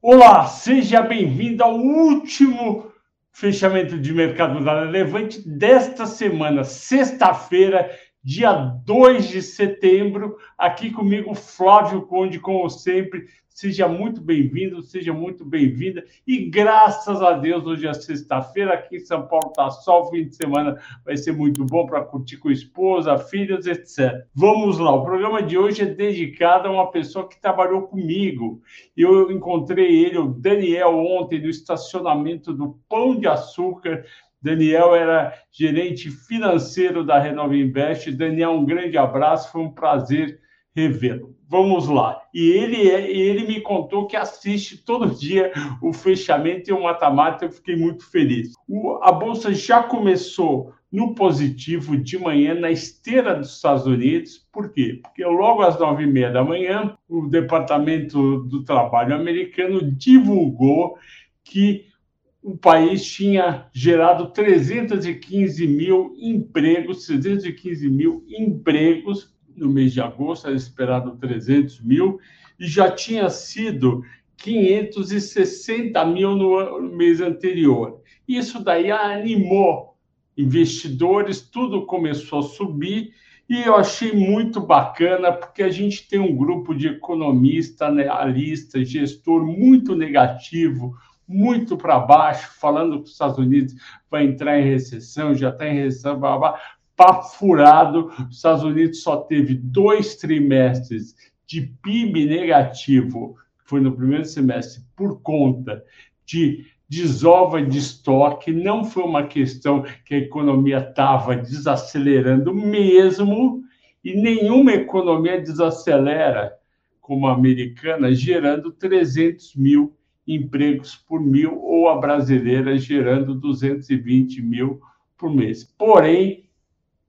Olá, seja bem-vindo ao último fechamento de mercado da Levante desta semana, sexta-feira, dia 2 de setembro. Aqui comigo, Flávio Conde, como sempre. Seja muito bem-vindo, seja muito bem-vinda. E graças a Deus, hoje é sexta-feira, aqui em São Paulo está sol, o fim de semana vai ser muito bom para curtir com esposa, filhos, etc. Vamos lá, o programa de hoje é dedicado a uma pessoa que trabalhou comigo. Eu encontrei ele, o Daniel, ontem, no estacionamento do Pão de Açúcar. Daniel era gerente financeiro da Renova Invest. Daniel, um grande abraço, foi um prazer revê-lo. Vamos lá. E ele, é, ele me contou que assiste todo dia o fechamento e o mata-mata. Eu fiquei muito feliz. O, a bolsa já começou no positivo de manhã na esteira dos Estados Unidos. Por quê? Porque logo às nove e meia da manhã, o Departamento do Trabalho americano divulgou que o país tinha gerado 315 mil empregos, 315 mil empregos no mês de agosto, era esperado 300 mil, e já tinha sido 560 mil no mês anterior. Isso daí animou investidores, tudo começou a subir, e eu achei muito bacana, porque a gente tem um grupo de economista, analista, gestor muito negativo, muito para baixo, falando que os Estados Unidos vai entrar em recessão, já está em recessão, blá, blá, papo furado. Os Estados Unidos só teve dois trimestres de PIB negativo, foi no primeiro semestre, por conta de desova de estoque. Não foi uma questão que a economia estava desacelerando mesmo, e nenhuma economia desacelera como a americana, gerando 300 mil empregos por mil, ou a brasileira gerando 220 mil por mês. Porém,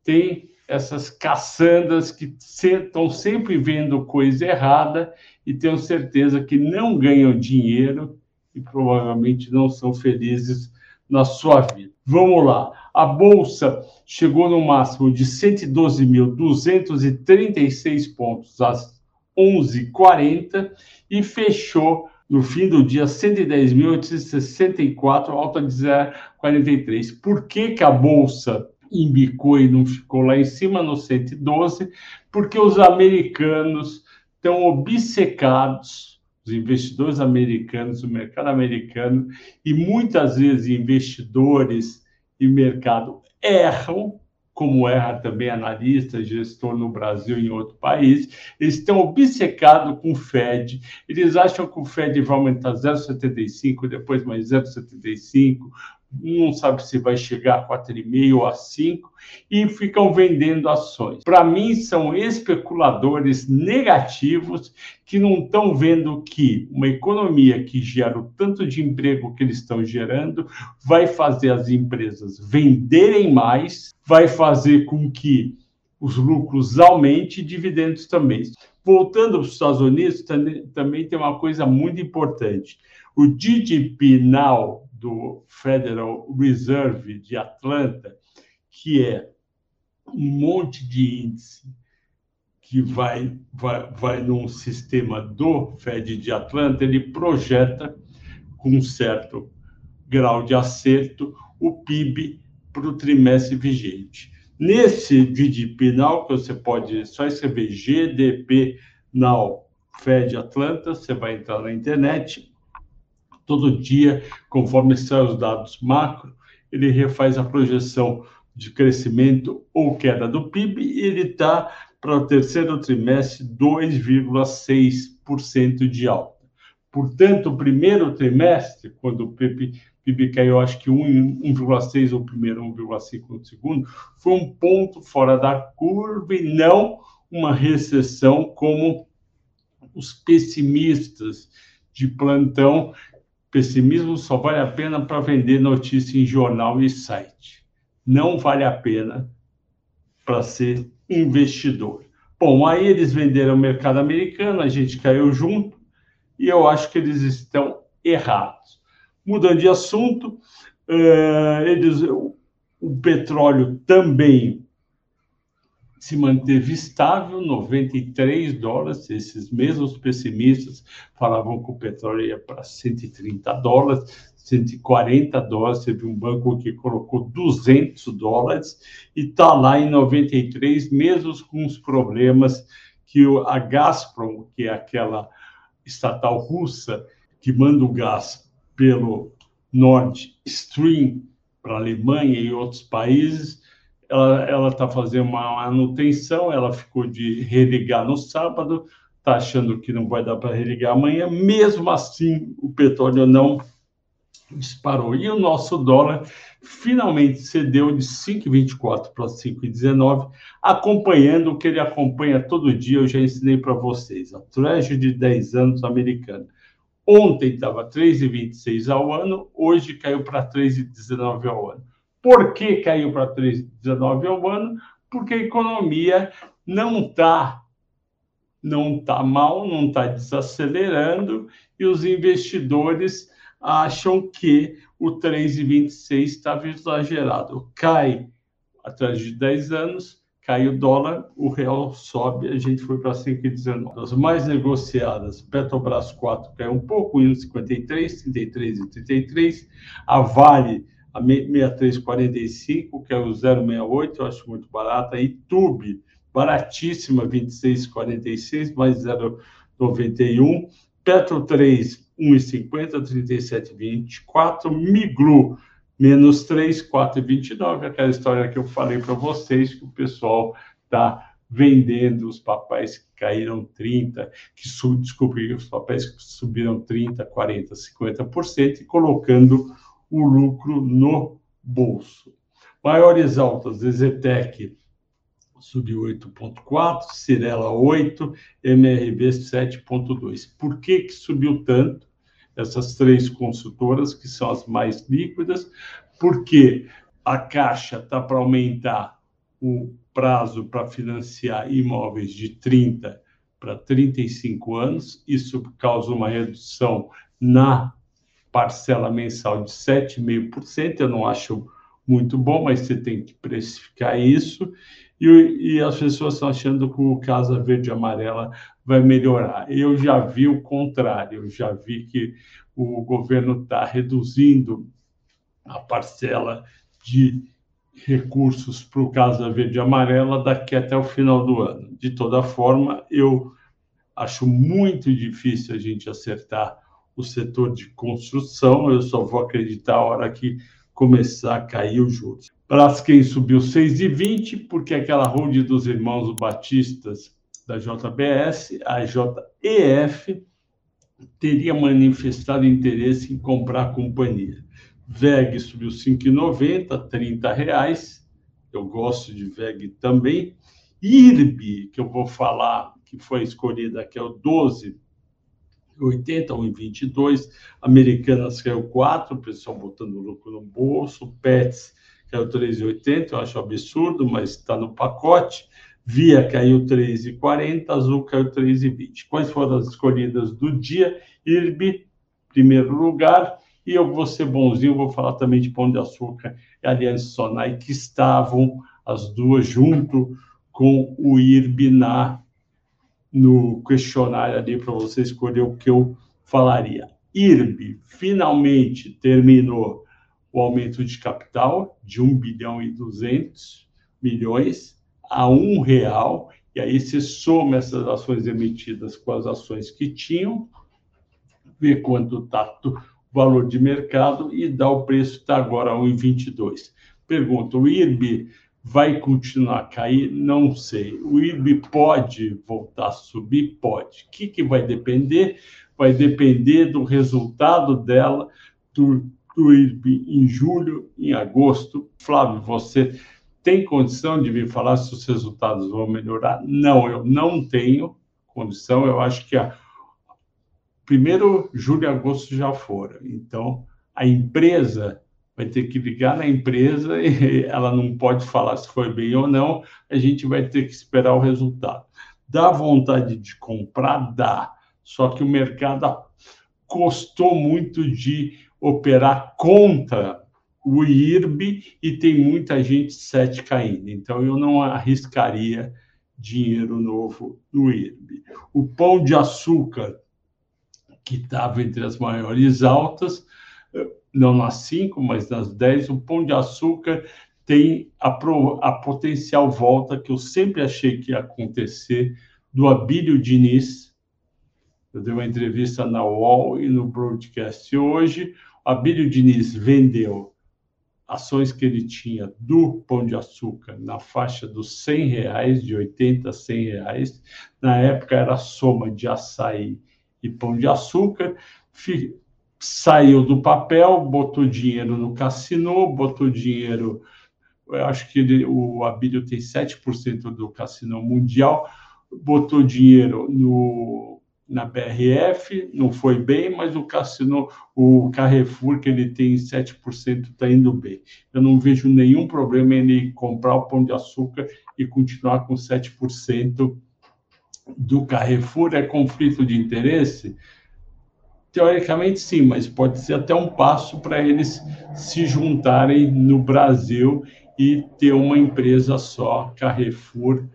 tem essas caçandas que estão sempre vendo coisa errada e tenho certeza que não ganham dinheiro e provavelmente não são felizes na sua vida. Vamos lá. A bolsa chegou no máximo de 112.236 pontos às 11h40 e fechou no fim do dia 110.864, alta de 0,43. Por que, que a bolsa embicou e não ficou lá em cima no 112, porque os americanos estão obcecados, os investidores americanos, o mercado americano, e muitas vezes investidores e mercado erram, como erra também analista, gestor no Brasil e em outro país, eles estão obcecados com o Fed, eles acham que o Fed vai aumentar 0,75, depois mais 0,75, não sabe se vai chegar a 4,5 ou a 5 e ficam vendendo ações. Para mim, são especuladores negativos que não estão vendo que uma economia que gera o tanto de emprego que eles estão gerando vai fazer as empresas venderem mais, vai fazer com que os lucros aumentem e dividendos também. Voltando para os Estados Unidos, também tem uma coisa muito importante. O GDP Now do Federal Reserve de Atlanta, que é um monte de índice que vai, vai, vai num sistema do Fed de Atlanta, ele projeta com um certo grau de acerto o PIB para o trimestre vigente. Nesse GDP Now, que você pode só escrever GDP Now Fed Atlanta, você vai entrar na internet todo dia, conforme saem os dados macro, ele refaz a projeção de crescimento ou queda do PIB e ele está para o terceiro trimestre 2,6% de alta. Portanto, o primeiro trimestre, quando o PIB, PIB caiu, acho que 1,6 o primeiro, 1,5 no segundo, foi um ponto fora da curva e não uma recessão como os pessimistas de plantão Pessimismo só vale a pena para vender notícia em jornal e site. Não vale a pena para ser investidor. Bom, aí eles venderam o mercado americano, a gente caiu junto e eu acho que eles estão errados. Mudando de assunto, uh, eles, o petróleo também se manteve estável, 93 dólares. Esses mesmos pessimistas falavam que o petróleo ia para 130 dólares, 140 dólares. Teve um banco que colocou 200 dólares e está lá em 93, mesmo com os problemas que a Gazprom, que é aquela estatal russa que manda o gás pelo Nord Stream para a Alemanha e outros países, ela está fazendo uma manutenção, ela ficou de religar no sábado, está achando que não vai dar para religar amanhã, mesmo assim o petróleo não disparou. E o nosso dólar finalmente cedeu de 5,24 para 5,19, acompanhando o que ele acompanha todo dia, eu já ensinei para vocês, a Treasury de 10 anos americana. Ontem estava 3,26 ao ano, hoje caiu para 3,19 ao ano. Por que caiu para 3,19 ao ano? Porque a economia não está não tá mal, não está desacelerando e os investidores acham que o 3,26 estava exagerado. Cai atrás de 10 anos, cai o dólar, o real sobe, a gente foi para 5,19. As mais negociadas, Petrobras 4 caiu um pouco, 1,53, 33 e 33. A Vale a 6345, que é o 068, eu acho muito barata, e Tube, baratíssima, 2646, mais 091, Petro 3, 1,50, 37,24, Miglu, menos 3, 4,29, aquela história que eu falei para vocês, que o pessoal está vendendo os papéis que caíram 30, que sub, desculpe, os papéis que subiram 30, 40, 50% e colocando o lucro no bolso. Maiores altas, Ezetec subiu 8,4, Cirela 8, MRV 7,2. Por que, que subiu tanto? Essas três consultoras, que são as mais líquidas, porque a Caixa está para aumentar o prazo para financiar imóveis de 30 para 35 anos, isso causa uma redução na parcela mensal de 7,5%, eu não acho muito bom, mas você tem que precificar isso. E, e, as pessoas estão achando que o Casa Verde e Amarela vai melhorar. Eu já vi o contrário, eu já vi que o governo está reduzindo a parcela de recursos para o Casa Verde e Amarela daqui até o final do ano. De toda forma, eu acho muito difícil a gente acertar o setor de construção, eu só vou acreditar a hora que começar a cair os juros. Braskem subiu 6,20, porque aquela hold dos irmãos Batistas da JBS, a JEF, teria manifestado interesse em comprar a companhia. VEG subiu 5,90, 30 reais. Eu gosto de VEG também. IRB, que eu vou falar, que foi escolhida, que é o 12 80, 1,22. Americanas caiu 4, o pessoal botando lucro no bolso. Pets caiu 3,80, eu acho absurdo, mas está no pacote. Via caiu 3,40, Azul caiu 3,20. Quais foram as escolhidas do dia? IRB, primeiro lugar. E eu vou ser bonzinho, vou falar também de Pão de Açúcar e Aliança Sonai, que estavam as duas junto com o IRB na no questionário ali para você escolher o que eu falaria. IRB finalmente terminou o aumento de capital de 1 bilhão e 200 milhões a um real, e aí você soma essas ações emitidas com as ações que tinham, vê quanto está o valor de mercado e dá o preço está agora a 1,22. Pergunta, o IRB vai continuar a cair? Não sei. O IRB pode voltar a subir? Pode. O que, que vai depender? Vai depender do resultado dela, do, do IRB em julho, em agosto. Flávio, você tem condição de vir falar se os resultados vão melhorar? Não, eu não tenho condição. Eu acho que a primeiro julho e agosto já foram. Então, a empresa vai ter que ligar na empresa e ela não pode falar se foi bem ou não, a gente vai ter que esperar o resultado. Dá vontade de comprar? Dá. Só que o mercado custou muito de operar contra o IRB e tem muita gente cética ainda. Então, eu não arriscaria dinheiro novo no IRB. O pão de açúcar, que estava entre as maiores altas, não nas cinco, mas nas dez, o pão de açúcar tem a, pro, a potencial volta que eu sempre achei que ia acontecer do Abílio Diniz. Eu dei uma entrevista na UOL e no broadcast hoje. O Abílio Diniz vendeu ações que ele tinha do Pão de Açúcar na faixa dos 100 reais, de 80 a 100 reais. Na época era a soma de açaí e Pão de Açúcar. Saiu do papel, botou dinheiro no cassino, botou dinheiro eu acho que ele, o Abílio tem 7% do cassino mundial, botou dinheiro no, na BRF, não foi bem, mas o cassino, o Carrefour, que ele tem 7%, está indo bem. Eu não vejo nenhum problema em ele comprar o pão de açúcar e continuar com 7% do Carrefour. É conflito de interesse? Teoricamente, sim, mas pode ser até um passo para eles se juntarem no Brasil e ter uma empresa só, Carrefour,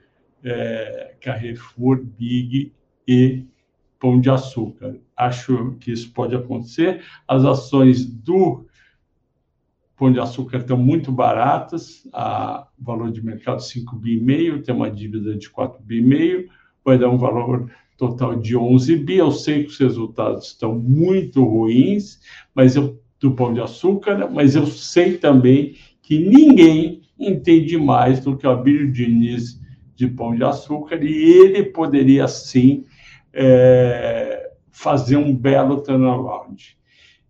é, Carrefour, Big e Pão de Açúcar. Acho que isso pode acontecer. As ações do Pão de Açúcar estão muito baratas, a valor de mercado 5,5 bi, tem uma dívida de 4,5 bi, vai dar um valor total de 11 bi. Eu sei que os resultados estão muito ruins, mas eu do Pão de Açúcar, mas eu sei também que ninguém entende mais do que o Abílio Diniz de Pão de Açúcar e ele poderia sim é, fazer um belo turnaround.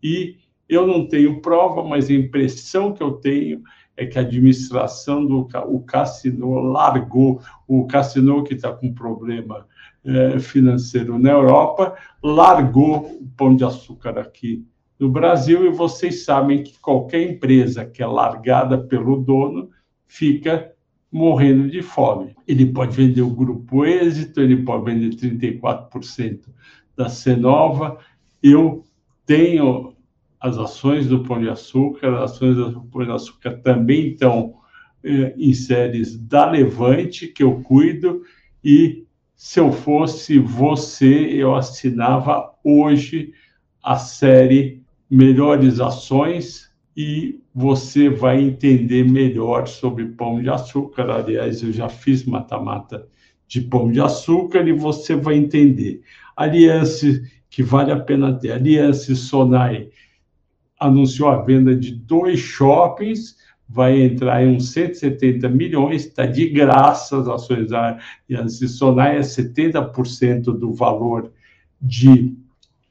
E eu não tenho prova, mas a impressão que eu tenho é que a administração do o Cassino largou, o Cassino que está com problema é, financeiro na Europa, largou o Pão de Açúcar aqui no Brasil, e vocês sabem que qualquer empresa que é largada pelo dono fica morrendo de fome. Ele pode vender o grupo Êxito, ele pode vender 34% da Cenova. Eu tenho as ações do Pão de Açúcar, as ações do Pão de Açúcar também estão eh, em séries da Levante, que eu cuido, e se eu fosse você, eu assinava hoje a série melhores ações e você vai entender melhor sobre pão de açúcar. Aliás, eu já fiz mata-mata de pão de açúcar e você vai entender. Aliança que vale a pena ter. Aliança Sonai anunciou a venda de dois shoppings, vai entrar em uns 170 milhões, está de graça as ações da Sonai, é 70% do valor de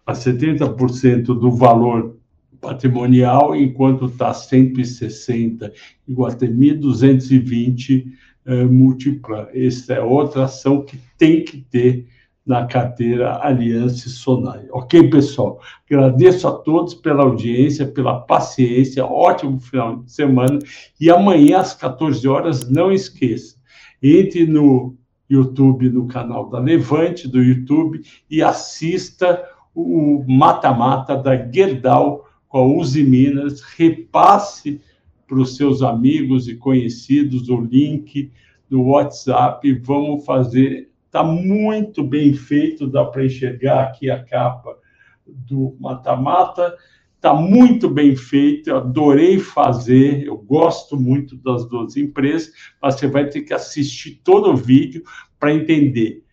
a 70% do valor patrimonial, enquanto está 160 Iguatemi, 220 eh, Multiplan. Essa é outra ação que tem que ter na carteira Aliança Sonai. Ok, pessoal? Agradeço a todos pela audiência, pela paciência, ótimo final de semana. E amanhã, às 14 horas, não esqueça, entre no YouTube, no canal da Levante, do YouTube, e assista o mata-mata da Gerdau com a Uzi Minas, repasse para os seus amigos e conhecidos o link do WhatsApp. Vamos fazer. Está muito bem feito, dá para enxergar aqui a capa do Mata-Mata. Está muito bem feito, eu adorei fazer, eu gosto muito das duas empresas, mas você vai ter que assistir todo o vídeo para entender.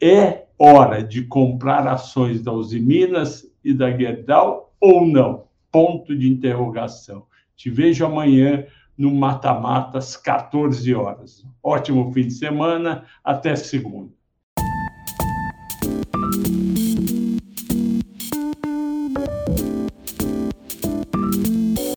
É hora de comprar ações da Uzi Minas e da Gerdau ou não? Ponto de interrogação. Te vejo amanhã no Mata-Mata às 14 horas. Ótimo fim de semana, até segunda.